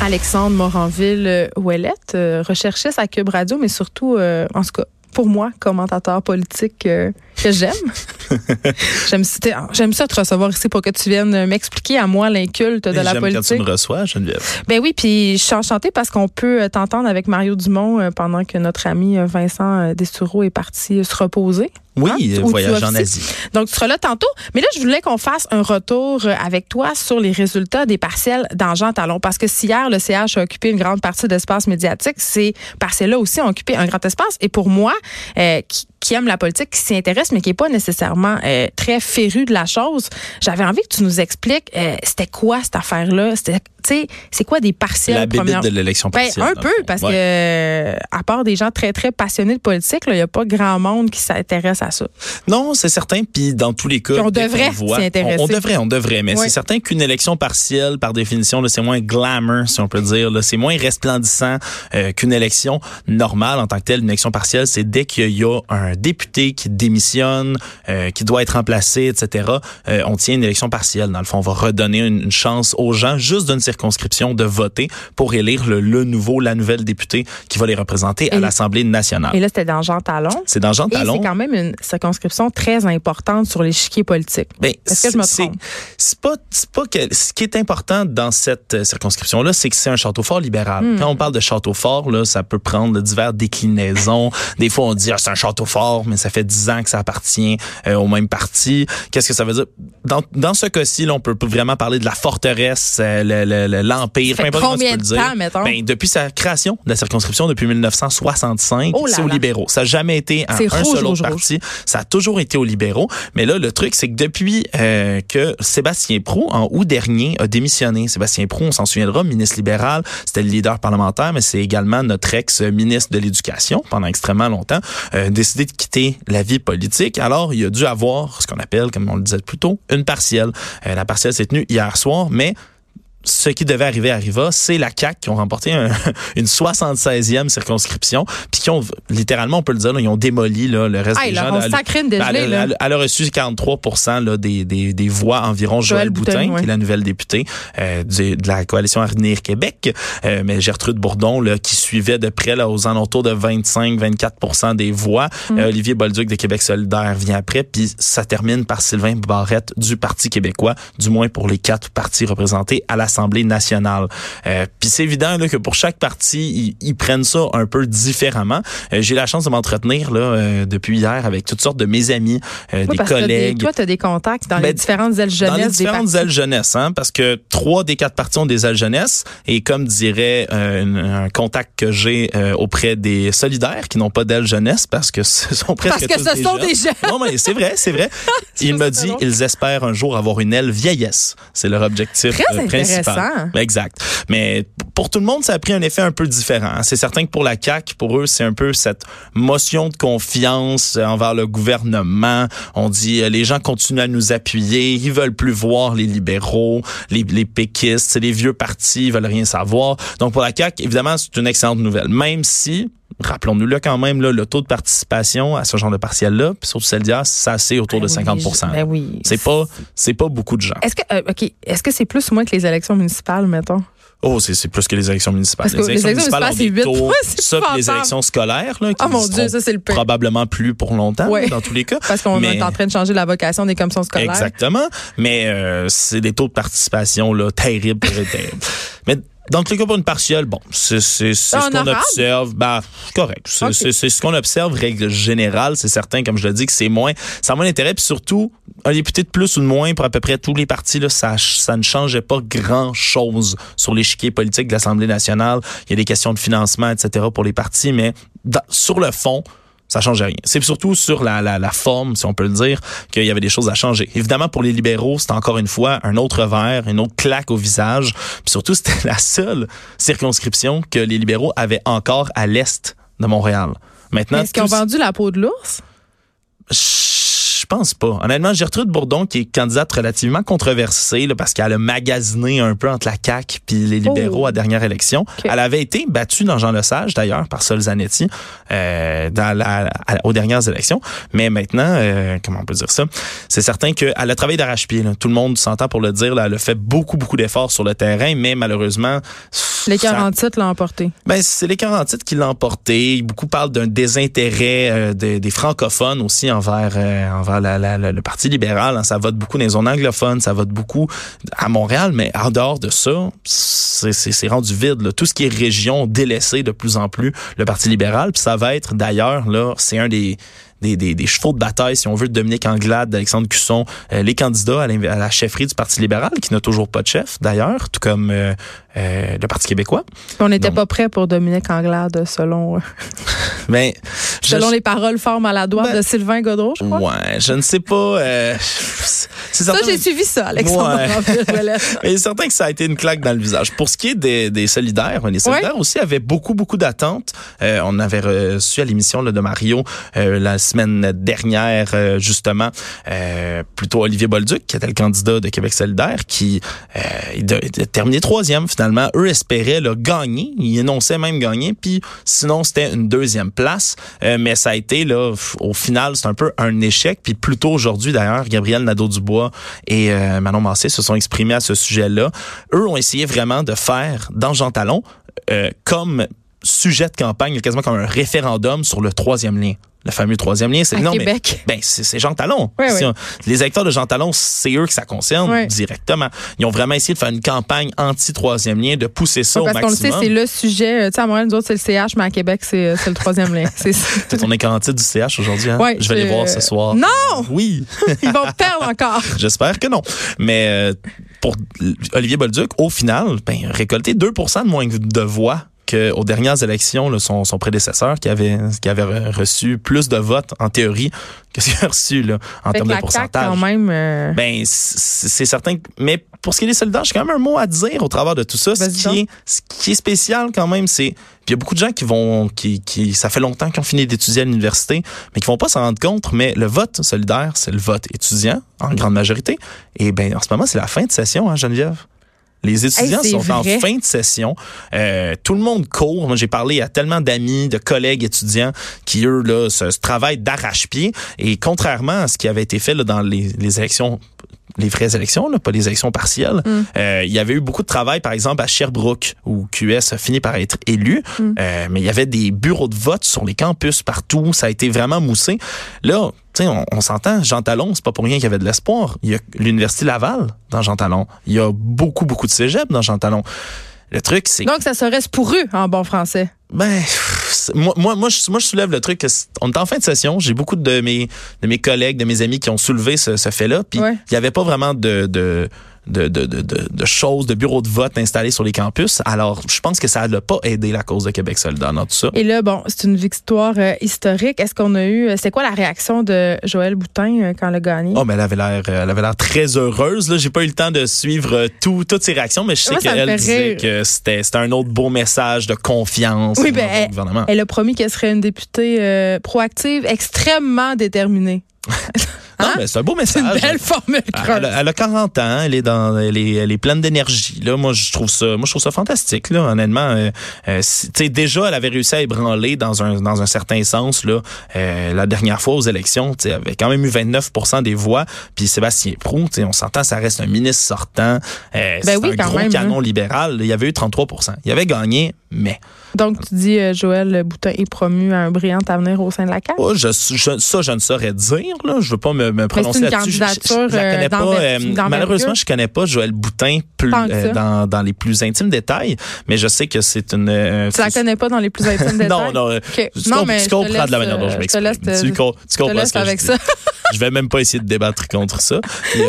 Alexandre Moranville-Ouellette euh, recherchait sa Cube Radio, mais surtout, euh, en tout cas, pour moi, commentateur politique euh, que j'aime. j'aime, c'était- j'aime ça te recevoir ici pour que tu viennes m'expliquer à moi l'inculte de Et la J'aime quand tu politique. me reçois, Geneviève. Ben oui, puis je suis enchantée parce qu'on peut euh, t'entendre avec Mario Dumont euh, pendant que notre ami euh, Vincent euh, Destoureau est parti euh, se reposer. Oui, Hein? euh, voyage en. Asie. Donc, tu seras là tantôt. Mais là, je voulais qu'on fasse un retour euh, avec toi sur les résultats des partiels dans Jean Talon. Parce que si hier, le CH a occupé une grande partie de l'espace médiatique, ces partiels-là aussi ont occupé un grand espace. Et pour moi, euh, qui, qui aime la politique, qui s'y intéresse, mais qui n'est pas nécessairement euh, très féru de la chose, j'avais envie que tu nous expliques euh, c'était quoi cette affaire-là? C'était, sais, c'est quoi des partiels? La première- de l'élection ben, partielle. un dans peu, parce Ouais. que à part des gens très, très passionnés de politique, il n'y a pas grand monde qui s'intéresse à ça. Non, c'est certain. Puis dans tous les cas, Puis on devrait s'y intéresser. On, on devrait, on devrait. Mais Ouais. c'est certain qu'une élection partielle, par définition, c'est moins glamour, si on peut dire. C'est moins resplendissant euh, qu'une élection normale en tant que telle. Une élection partielle, c'est dès qu'il y a un député qui démissionne, euh, qui doit être remplacé, etc. euh, on tient une élection partielle. Dans le fond, on va redonner une, une chance aux gens, juste d'une circonscription, de voter pour élire le, le nouveau, la nouvelle députée qui va les représenter à l'Assemblée nationale. Et là, c'était dans Jean Talon. C'est dans Jean Et Talon. c'est quand même une circonscription très importante sur l'échiquier politique. Ben, Est-ce que je me trompe? C'est pas, pas que ce qui est important dans cette euh, circonscription-là, c'est que c'est un château fort libéral. Hmm. Quand on parle de château fort, là, ça peut prendre divers déclinaisons. Des fois, on dit ah, c'est un château fort, mais ça fait dix ans que ça appartient euh, au même parti. Qu'est-ce que ça veut dire? Dans, dans ce cas-ci, là, on peut vraiment parler de la forteresse, euh, le- le- l'empire, comment tu combien le de dire. mettons? Ben, depuis sa création de la circonscription depuis 1965, Oh là c'est aux libéraux. Ça n'a jamais été à un rouge, seul autre parti. Ça a toujours été aux libéraux. Mais là, le truc, c'est que depuis euh, que Sébastien Prou, en août dernier, a démissionné. Sébastien Prou, on s'en souviendra, ministre libéral, c'était le leader parlementaire, mais c'est également notre ex-ministre de l'Éducation pendant extrêmement longtemps, euh, décidé de quitter la vie politique. Alors, il a dû avoir ce qu'on appelle, comme on le disait plus tôt, une partielle. Euh, la partielle s'est tenue hier soir, mais ce qui devait arriver arriva, c'est la CAQ qui ont remporté un- une 76e circonscription, puis qui ont littéralement, on peut le dire, là, ils ont démoli là, le reste Ah, des gens. là, ben, dégelée, elle, elle- elle a reçu 43 là, des, des, des voix environ. Joël Boutin, Boutin, ouais. qui est la nouvelle députée euh, du- de la coalition Avenir Québec, euh, mais Gertrude Bourdon, là, qui suivait de près là, aux alentours de 25-24 des voix. Mm. Euh, Olivier Bolduc de Québec solidaire vient après, puis ça termine par Sylvain Barrette du Parti québécois, du moins pour les quatre partis représentés à l'Assemblée nationale. Euh, puis c'est évident là, que pour chaque parti, ils, ils prennent ça un peu différemment. Euh, J'ai la chance de m'entretenir là euh, depuis hier avec toutes sortes de mes amis, euh, Oui, des parce que collègues. toi, tu as des contacts dans les Ben, différentes ailes Dans jeunesse les des différentes ailes jeunesse, hein, parce que trois des quatre partis ont des ailes jeunesse, et comme dirait un contact que j'ai auprès des solidaires qui n'ont pas d'aile jeunesse, parce que ce sont presque Parce que tous ce sont jeunes. des jeunes. Non, mais c'est vrai, c'est vrai. Il me dit, ils espèrent un jour avoir une aile vieillesse. C'est leur objectif Très euh, principal. Exact. Mais pour tout le monde, ça a pris un effet un peu différent. hein. C'est certain que pour la CAQ, pour eux, c'est un peu cette motion de confiance envers le gouvernement. On dit, euh, les gens continuent à nous appuyer, ils veulent plus voir les libéraux, les, les péquistes, les vieux partis, ils veulent rien savoir. Donc pour la CAQ, évidemment, c'est une excellente nouvelle. Même si, rappelons-nous-le quand même, là, le taux de participation à ce genre de partiel-là, puis surtout celle d'hier, c'est assez autour de Ben 50 oui, je- ben oui. C'est pas, c'est pas beaucoup de gens. Est-ce que, euh, OK, est-ce que c'est plus ou moins que les élections municipales, mettons? Oh, c'est c'est plus que les élections municipales. Parce que les élections municipales ont des c'est taux, c'est ça, les élections scolaires, là, qui Oh mon Dieu, ça, c'est le pire. probablement plus pour longtemps, Ouais. dans tous les cas. Parce qu'on Mais- est en train de changer la vocation des commissions scolaires. Exactement. Mais euh, c'est des taux de participation là, terribles, terribles, terribles. Mais dans tous les cas, pour une partielle, bon, c'est ce qu'on observe. Ben, correct. C'est ce qu'on observe, règle générale. C'est certain, comme je le dis, que c'est moins, ça a moins d'intérêt. Puis surtout, un député de plus ou de moins pour à peu près tous les partis, là, ça, ça ne changeait pas grand-chose sur l'échiquier politique de l'Assemblée nationale. Il y a des questions de financement, etc. pour les partis, mais dans- sur le fond, ça change rien. C'est surtout sur la, la, la, forme, si on peut le dire, qu'il y avait des choses à changer. Évidemment, pour les libéraux, c'est encore une fois un autre verre, une autre claque au visage. Puis surtout, c'était la seule circonscription que les libéraux avaient encore à l'est de Montréal. Maintenant, est-ce qu'ils ont vendu la peau de l'ours? Je pense pas. Honnêtement, Gertrude Bourdon, qui est candidate relativement controversée, là, parce qu'elle a magasiné un peu entre la CAQ puis les libéraux oh. à dernière élection. Elle avait été battue dans Jean Lesage, d'ailleurs, par Sol Zanetti, euh, dans la, aux dernières élections. Mais maintenant, euh, comment on peut dire ça? C'est certain qu'elle a travaillé d'arrache-pied. Tout le monde s'entend pour le dire. Là, elle a fait beaucoup, beaucoup d'efforts sur le terrain, mais malheureusement... Les 47 l'ont emporté. Ben, c'est les 47 qui l'ont emporté. Beaucoup parlent d'un désintérêt euh, des francophones aussi envers, le Parti libéral, hein, ça vote beaucoup dans les zones anglophones, ça vote beaucoup à Montréal, mais en dehors de ça, c'est rendu vide. Tout ce qui est région délaissé de plus en plus le Parti libéral, ça va être d'ailleurs là, c'est un des des, des, des, chevaux de bataille, si on veut, de Dominique Anglade, d'Alexandre Cusson, euh, les candidats à, la chefferie du Parti libéral, qui n'a toujours pas de chef, d'ailleurs, tout comme euh, euh, le Parti québécois. On n'était pas prêt pour Dominique Anglade, selon... Ben, selon les paroles fort maladroites ben, de Sylvain Godreau, je crois. Ouais, je ne sais pas. ça, j'ai suivi ça, Alexandre. Ouais. Mais certain que ça a été une claque dans le visage. Pour ce qui est des, des solidaires, les solidaires aussi avaient beaucoup, beaucoup d'attentes. on avait reçu à l'émission de Mario la semaine dernière, euh, justement, euh, plutôt Olivier Bolduc, qui était le candidat de Québec solidaire, qui euh, a terminé troisième finalement. Eux espéraient le gagner. Ils énonçaient même gagner. Puis sinon, c'était une deuxième place. Mais ça a été, là, au final, c'est un peu un échec. Puis plus tôt aujourd'hui, d'ailleurs, Gabriel Nadeau-Dubois et Manon Massé se sont exprimés à ce sujet-là. Eux ont essayé vraiment de faire dans Jean Talon comme sujet de campagne, quasiment comme un référendum sur le troisième lien le fameux troisième lien. C'est non, Québec. ben c'est Jean Talon. Les électeurs de Jean Talon, c'est eux que ça concerne directement. Ils ont vraiment essayé de faire une campagne anti-troisième lien, de pousser ça au maximum. Parce qu'on le sait, c'est le sujet. Euh, tu sais, à Montréal, nous autres, c'est le CH, mais à Québec, c'est euh, le troisième lien. C'est ton écran du CH aujourd'hui. Hein? je vais les voir ce soir. Non! Oui! Ils vont perdre encore. J'espère que non. Mais euh, pour Olivier Bolduc, au final, ben, récolter 2% de moins de voix qu'aux dernières élections, là, son, son, prédécesseur qui avait, qui avait reçu plus de votes en théorie que ce qu'il a reçu là, en termes de pourcentage. Quand même, euh, Ben, c'est certain. Mais pour ce qui est des soldats, j'ai quand même un mot à dire au travers de tout ça. Ce qui, est, ce qui est spécial quand même, c'est il y a beaucoup de gens qui vont, qui, qui ça fait longtemps qu'ils ont fini d'étudier à l'université, mais qui vont pas s'en rendre compte. Mais le vote solidaire, c'est le vote étudiant en grande majorité. Et ben en ce moment, c'est la fin de session, hein, Geneviève? Les étudiants sont en fin de session. Euh, tout le monde court. Moi, j'ai parlé à tellement d'amis, de collègues étudiants qui, eux, là, se, travaillent d'arrache-pied. Et contrairement à ce qui avait été fait là, dans les, les élections les vraies élections, là, pas les élections partielles. Mm. Euh, il y avait eu beaucoup de travail, par exemple, à Sherbrooke, où QS a fini par être élu. Mm. Euh, mais il y avait des bureaux de vote sur les campus partout. Ça a été vraiment moussé. Là, on, on s'entend, Jean Talon, c'est pas pour rien qu'il y avait de l'espoir. Il y a l'Université Laval dans Jean Talon. Il y a beaucoup, beaucoup de cégep dans Jean Talon. Le truc, c'est... Donc, ça serait pour eux, en bon français. Ben, moi, moi, moi, je, moi, je soulève le truc que on est en fin de session. J'ai beaucoup de mes, de mes collègues, de mes amis qui ont soulevé ce, ce fait-là. Puis, il n'y avait pas vraiment de, de de, de, de, de, choses, de bureaux de vote installés sur les campus. Alors, je pense que ça n'a pas aidé la cause de Québec solidaire dans tout ça. Et là, bon, c'est une victoire euh, historique. Est-ce qu'on a eu, euh, c'est quoi la réaction de Joël Boutin euh, quand elle a gagné? Oh, mais elle avait l'air, elle avait l'air très heureuse. Là, j'ai pas eu le temps de suivre tout, toutes ses réactions, mais je sais qu'elle disait que c'était, c'était un autre beau message de confiance oui, ben, elle, gouvernement. Elle a promis qu'elle serait une députée proactive, extrêmement déterminée. Non, hein? mais c'est un beau message. C'est une belle formule Elle, a 40 ans, elle est dans, elle est, elle est pleine d'énergie. Là, moi, je trouve ça, moi, je trouve ça fantastique. Là, honnêtement, euh, euh tu déjà, elle avait réussi à ébranler dans un, dans un certain sens. Là, euh, la dernière fois aux élections, tu avait quand même eu 29% des voix. Puis Sébastien Prou, on s'entend, ça reste un ministre sortant. Euh, ben oui, un gros hein. canon libéral. Il y avait eu 33%. Il avait gagné, mais. Donc, tu dis euh, Joël Boutin est promu à un brillant avenir au sein de la CAQ? Oh, je, ça, je ne saurais dire. Là. Je veux pas me, me prononcer là-dessus. Je, je, la connais pas. Euh, malheureusement, je connais pas Joël Boutin plus, euh, dans, dans les plus intimes détails, mais je sais que c'est une. Euh, tu la connais pas dans les plus intimes détails? non, non. Okay. Tu, non, mais tu comprends de la manière dont je m'exprime. Tu, tu comprends ce que avec je ça. je vais même pas essayer de débattre contre ça.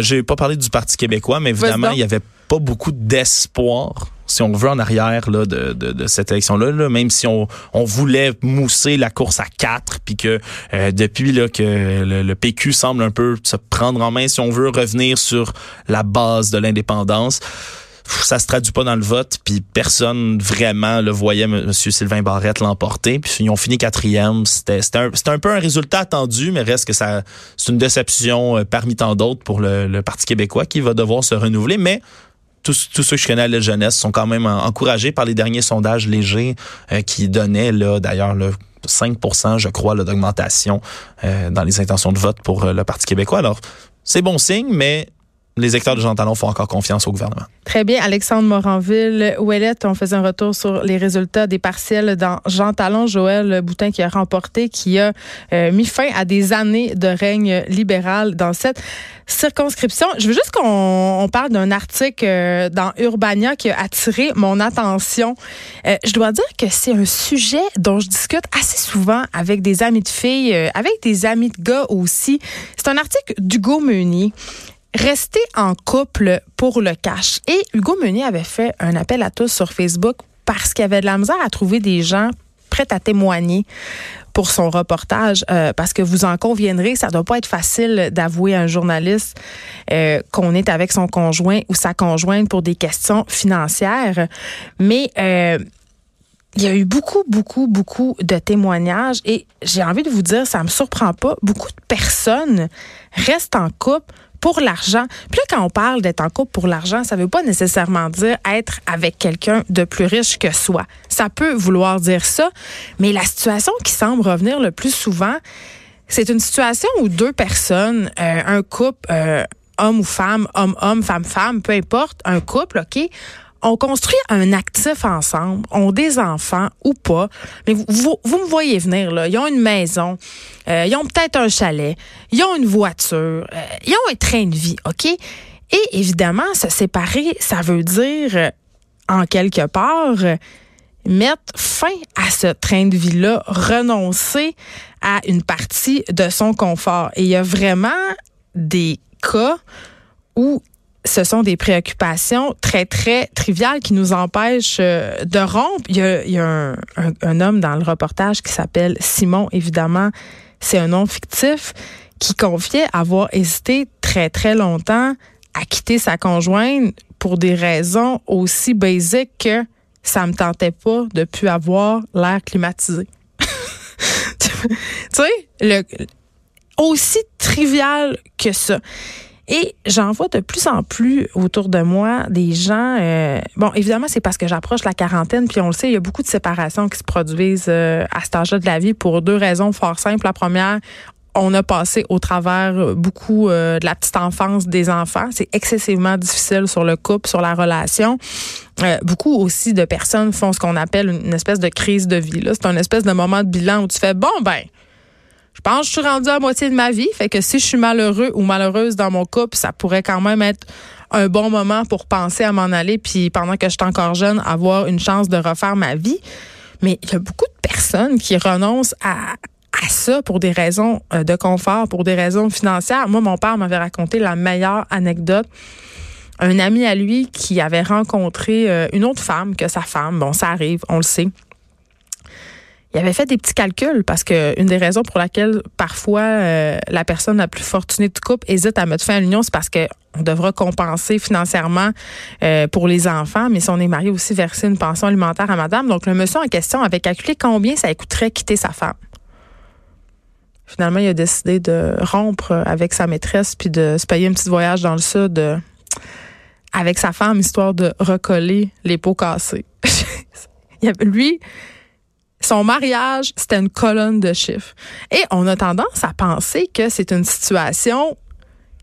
J'ai pas parlé du Parti québécois, mais évidemment, il y avait pas beaucoup d'espoir si on veut, en arrière là, de, de, de cette élection-là, là, même si on, on voulait mousser la course à quatre, puis que euh, depuis là, que le, le, PQ semble un peu se prendre en main, si on veut revenir sur la base de l'indépendance, ça se traduit pas dans le vote, puis personne vraiment le voyait M. Sylvain Barrette l'emporter. Puis ils ont fini quatrième. C'était un, un peu un résultat attendu, mais reste que ça c'est une déception euh, parmi tant d'autres pour le, le, Parti québécois qui va devoir se renouveler. Mais tous, tous ceux que je connais à la jeunesse sont quand même encouragés par les derniers sondages légers euh, qui donnaient là d'ailleurs le 5% je crois, d'augmentation euh, dans les intentions de vote pour euh, le Parti québécois. Alors, c'est bon signe, mais les électeurs de Jean Talon font encore confiance au gouvernement. Très bien. Alexandre Moranville, Ouellette, on faisait un retour sur les résultats des partiels dans Jean Talon. Joël Boutin qui a remporté, qui a euh, mis fin à des années de règne libéral dans cette circonscription. Je veux juste qu'on parle d'un article euh, dans Urbania qui a attiré mon attention. Euh, je dois dire que c'est un sujet dont je discute assez souvent avec des amis de filles, avec des amis de gars aussi. C'est un article d'Hugo Meunier. Rester en couple pour le cash. Et Hugo Meunier avait fait un appel à tous sur Facebook parce qu'il avait de la misère à trouver des gens prêts à témoigner pour son reportage, euh, parce que vous en conviendrez, ça doit pas être facile d'avouer à un journaliste euh, qu'on est avec son conjoint ou sa conjointe pour des questions financières. Mais euh, il y a eu beaucoup, beaucoup, beaucoup de témoignages et j'ai envie de vous dire, ça me surprend pas, beaucoup de personnes restent en couple pour l'argent. Puis là, quand on parle d'être en couple pour l'argent, ça veut pas nécessairement dire être avec quelqu'un de plus riche que soi. Ça peut vouloir dire ça, mais la situation qui semble revenir le plus souvent, c'est une situation où deux personnes, euh, un couple, euh, homme ou femme, homme-homme, femme-femme, peu importe, un couple, OK, on construit un actif ensemble, on des enfants ou pas, mais vous, vous, me voyez venir, là. Ils ont une maison, euh, ils ont peut-être un chalet, ils ont une voiture, euh, ils ont un train de vie, OK? Et évidemment, se séparer, ça veut dire, euh, en quelque part, mettre fin à ce train de vie-là, renoncer à une partie de son confort. Et il y a vraiment des cas où ce sont des préoccupations très, très triviales qui nous empêchent euh, de rompre. Il y a, un, homme dans le reportage qui s'appelle Simon, évidemment, c'est un nom fictif, qui confiait avoir hésité très, très longtemps à quitter sa conjointe pour des raisons aussi basiques que ça me tentait pas de plus avoir l'air climatisé. tu sais, le, aussi trivial que ça. Et j'en vois de plus en plus autour de moi des gens. Euh, bon, évidemment, c'est parce que j'approche la quarantaine, puis on le sait, il y a beaucoup de séparations qui se produisent euh, à cet âge-là de la vie pour deux raisons fort simples. La première, on a passé au travers beaucoup euh, de la petite enfance des enfants. C'est excessivement difficile sur le couple, sur la relation. beaucoup aussi de personnes font ce qu'on appelle une espèce de crise de vie. C'est un espèce de moment de bilan où tu fais bon ben je pense que je suis rendue à moitié de ma vie. Fait que si je suis malheureux ou malheureuse dans mon couple, ça pourrait quand même être un bon moment pour penser à m'en aller. Puis pendant que je suis encore jeune, avoir une chance de refaire ma vie. Mais il y a beaucoup de personnes qui renoncent à, ça pour des raisons euh, de confort, pour des raisons financières. Moi, mon père m'avait raconté la meilleure anecdote. Un ami à lui qui avait rencontré euh, une autre femme que sa femme. Bon, ça arrive, on le sait il avait fait des petits calculs parce que une des raisons pour laquelle parfois euh, la personne la plus fortunée de couple hésite à mettre fin à l'union, c'est parce que on devra compenser financièrement euh, pour les enfants, mais si on est marié aussi verser une pension alimentaire à madame. Donc le monsieur en question avait calculé combien ça coûterait quitter sa femme. Finalement, il a décidé de rompre avec sa maîtresse puis de se payer un petit voyage dans le sud avec sa femme histoire de recoller les pots cassés. lui, son mariage, c'était une colonne de chiffres. Et on a tendance à penser que c'est une situation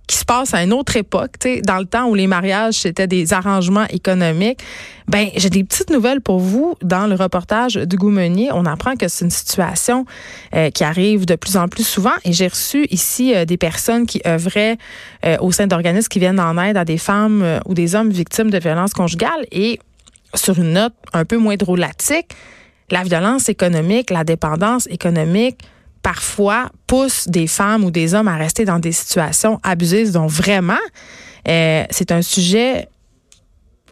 qui se passe à une autre époque, dans le temps où les mariages c'était des arrangements économiques. Ben, j'ai des petites nouvelles pour vous. Dans le reportage du Meunier, on apprend que c'est une situation euh, qui arrive de plus en plus souvent. Et j'ai reçu ici euh, des personnes qui œuvraient euh, au sein d'organismes qui viennent en aide à des femmes ou des hommes victimes de violences conjugales. Et sur une note un peu moins drôlatique, la violence économique, la dépendance économique, parfois pousse des femmes ou des hommes à rester dans des situations abusives. Donc vraiment, euh, c'est un sujet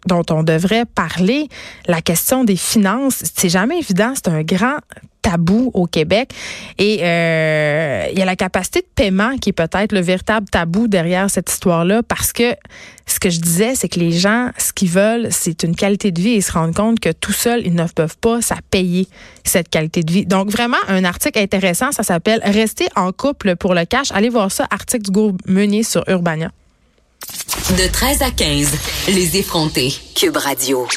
dont on devrait parler, la question des finances. C'est jamais évident, c'est un grand tabou au Québec. Et euh, il y a la capacité de paiement qui est peut-être le véritable tabou derrière cette histoire-là, parce que ce que je disais, c'est que les gens, ce qu'ils veulent, c'est une qualité de vie et ils se rendent compte que tout seul, ils ne peuvent pas ça payer cette qualité de vie. Donc vraiment, un article intéressant, ça s'appelle Rester en couple pour le cash. Allez voir ça, article du groupe Meunier sur Urbania. De 13 à 15, les effrontés, Cube Radio.